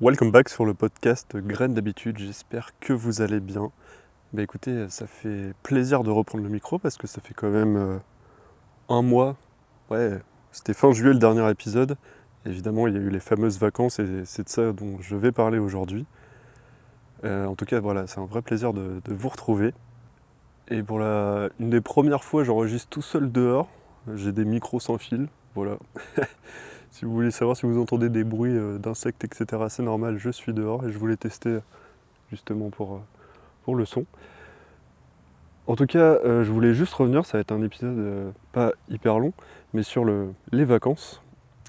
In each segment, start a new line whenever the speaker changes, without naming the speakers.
Welcome back sur le podcast Graines d'habitude, j'espère que vous allez bien. Bah écoutez, ça fait plaisir de reprendre le micro parce que ça fait quand même euh, un mois. Ouais, c'était fin juillet le dernier épisode. Évidemment, il y a eu les fameuses vacances et c'est de ça dont je vais parler aujourd'hui. Euh, en tout cas, voilà, c'est un vrai plaisir de, de vous retrouver. Et pour la, une des premières fois, j'enregistre tout seul dehors. J'ai des micros sans fil, voilà. si vous voulez savoir si vous entendez des bruits euh, d'insectes, etc., c'est normal, je suis dehors et je voulais tester justement pour, euh, pour le son. En tout cas, euh, je voulais juste revenir, ça va être un épisode pas hyper long, mais sur le, les vacances.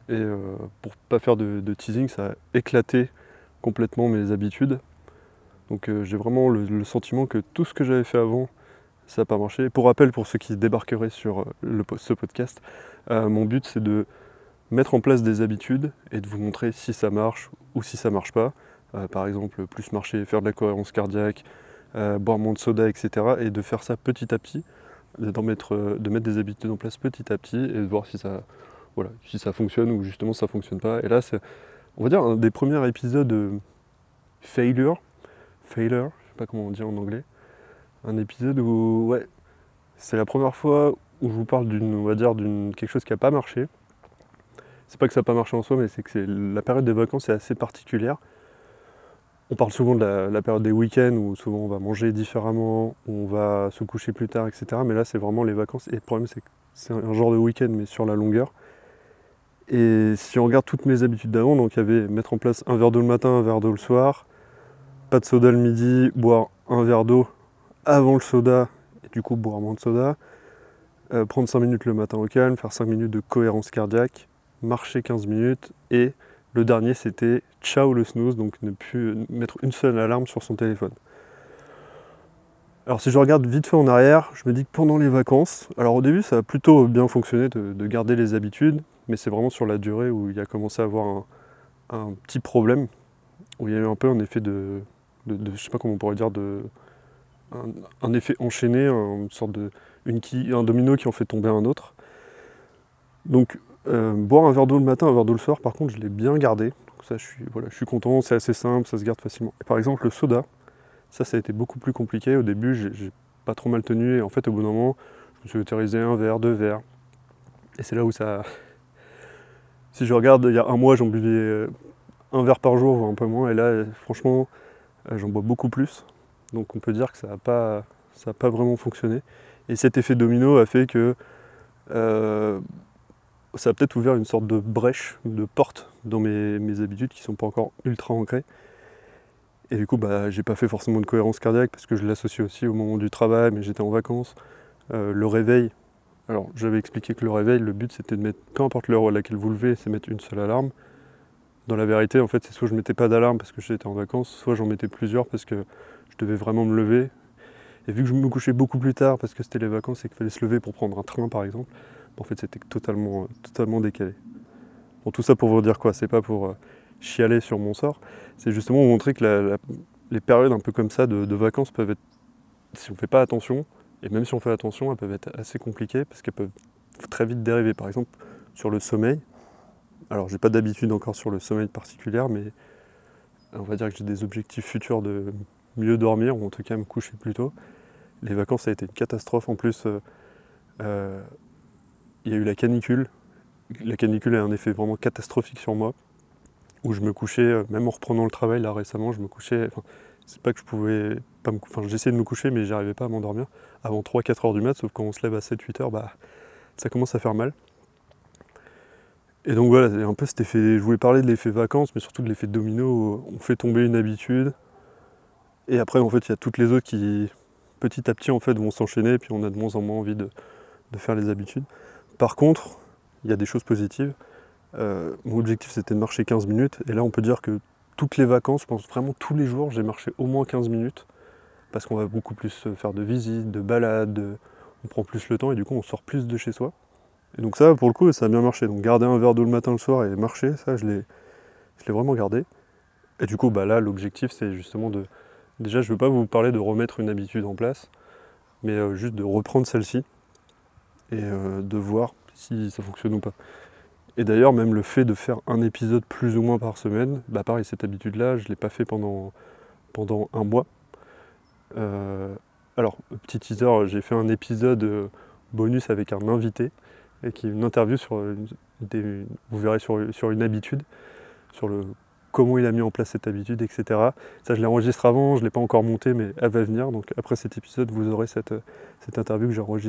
Et pour pas faire de, teasing, ça a éclaté complètement mes habitudes. Donc j'ai vraiment le, sentiment que tout ce que j'avais fait avant, ça n'a pas marché. Pour rappel, pour ceux qui débarqueraient sur ce podcast, euh, mon but c'est de mettre en place des habitudes et de vous montrer si ça marche ou si ça marche pas. Euh, par exemple, plus marcher, faire de la cohérence cardiaque, euh, boire moins de soda, etc. Et de faire ça petit à petit, de mettre, de mettre des habitudes en place petit à petit et de voir si ça, voilà, si ça fonctionne ou justement ça fonctionne pas. Et là, c'est, on va dire, un des premiers épisodes failure, failure, je sais pas comment on dit en anglais, un épisode où, ouais, c'est la première fois où je vous parle d'une, on va dire, d'une quelque chose qui n'a pas marché. C'est pas que ça n'a pas marché en soi, mais c'est que la période des vacances est assez particulière. On parle souvent de la, période des week-ends où souvent on va manger différemment, on va se coucher plus tard, etc. Mais là, c'est vraiment les vacances. Et le problème, c'est que c'est un genre de week-end, mais sur la longueur. Et si on regarde toutes mes habitudes d'avant, donc il y avait mettre en place un verre d'eau le matin, un verre d'eau le soir, pas de soda le midi, boire un verre d'eau avant le soda, et du coup boire moins de soda, euh, prendre 5 minutes le matin au calme, faire 5 minutes de cohérence cardiaque, marcher 15 minutes, et le dernier c'était ciao le snooze, donc ne plus mettre une seule alarme sur son téléphone. Alors si je regarde vite fait en arrière, je me dis que pendant les vacances, alors au début ça a plutôt bien fonctionné de, de garder les habitudes, mais c'est vraiment sur la durée où il y a commencé à avoir un, petit problème, où il y a eu un peu un effet de, de, de je sais pas comment on pourrait dire, de, un, effet enchaîné, une sorte de un domino qui en fait tomber un autre. Donc euh, boire un verre d'eau le matin, un verre d'eau le soir, par contre je l'ai bien gardé. Donc ça je suis, voilà, je suis content, c'est assez simple, ça se garde facilement. Et par exemple le soda, ça ça a été beaucoup plus compliqué. Au début j'ai pas trop mal tenu et en fait au bout d'un moment je me suis autorisé un verre, deux verres. Et c'est là où ça. Si je regarde, il y a un mois j'en buvais un verre par jour, voire un peu moins, et là franchement j'en bois beaucoup plus. Donc on peut dire que ça n'a pas, ça pas vraiment fonctionné. Et cet effet domino a fait que euh, ça a peut-être ouvert une sorte de brèche, de porte dans mes, mes habitudes qui ne sont pas encore ultra ancrées. Et du coup, bah, j'ai pas fait forcément de cohérence cardiaque parce que je l'associe aussi au moment du travail, mais j'étais en vacances. Euh, le réveil, alors j'avais expliqué que le réveil, le but c'était de mettre, peu importe l'heure à laquelle vous levez, c'est mettre une seule alarme. Dans la vérité, en fait, c'est soit je mettais pas d'alarme parce que j'étais en vacances, soit j'en mettais plusieurs parce que je devais vraiment me lever. Et vu que je me couchais beaucoup plus tard parce que c'était les vacances et qu'il fallait se lever pour prendre un train par exemple, en fait c'était totalement, totalement décalé. Bon, tout ça pour vous dire quoi? C'est pas pour euh, chialer sur mon sort, c'est justement vous montrer que les périodes un peu comme ça de, de vacances peuvent être, si on ne fait pas attention, et même si on fait attention, elles peuvent être assez compliquées parce qu'elles peuvent très vite dériver. Par exemple, sur le sommeil, alors j'ai pas d'habitude encore sur le sommeil particulière, mais on va dire que j'ai des objectifs futurs de mieux dormir, ou en tout cas me coucher plus tôt. Les vacances, ça a été une catastrophe. En plus, euh, euh, il y a eu la canicule. La canicule a un effet vraiment catastrophique sur moi, où je me couchais, euh, même en reprenant le travail là récemment, je me couchais. C'est pas que je pouvais pas me, enfin, j'essayais de me coucher, mais j'arrivais pas à m'endormir avant 3-4 heures du mat, sauf quand on se lève à 7-8 heures, bah, ça commence à faire mal. Et donc voilà, un peu cet effet. Je voulais parler de l'effet vacances, mais surtout de l'effet domino. On fait tomber une habitude, et après, en fait, il y a toutes les autres qui, petit à petit, en fait, vont s'enchaîner, puis on a de moins en moins envie de faire les habitudes. Par contre, il y a des choses positives. Euh, mon objectif, c'était de marcher 15 minutes, et là, on peut dire que toutes les vacances, je pense vraiment tous les jours, j'ai marché au moins 15 minutes, parce qu'on va beaucoup plus faire de visites, de balades, de... on prend plus le temps, et du coup, on sort plus de chez soi. Et donc ça, pour le coup, ça a bien marché. Donc garder un verre d'eau le matin, le soir et marcher, ça, je l'ai vraiment gardé. Et du coup, bah là, l'objectif, c'est justement de, Déjà, je ne veux pas vous parler de remettre une habitude en place, mais euh, juste de reprendre celle-ci et euh, de voir si ça fonctionne ou pas. Et d'ailleurs, même le fait de faire un épisode plus ou moins par semaine, bah pareil, cette habitude-là, je ne l'ai pas fait pendant, pendant un mois. Euh, alors, petit teaser, j'ai fait un épisode euh, bonus avec un invité, et qui est une interview sur, des, vous verrez sur, sur une habitude, sur le comment il a mis en place cette habitude, etc. Ça, je l'enregistre avant, je ne l'ai pas encore monté, mais elle va venir. Donc après cet épisode, vous aurez cette, cette interview que j'ai enregistrée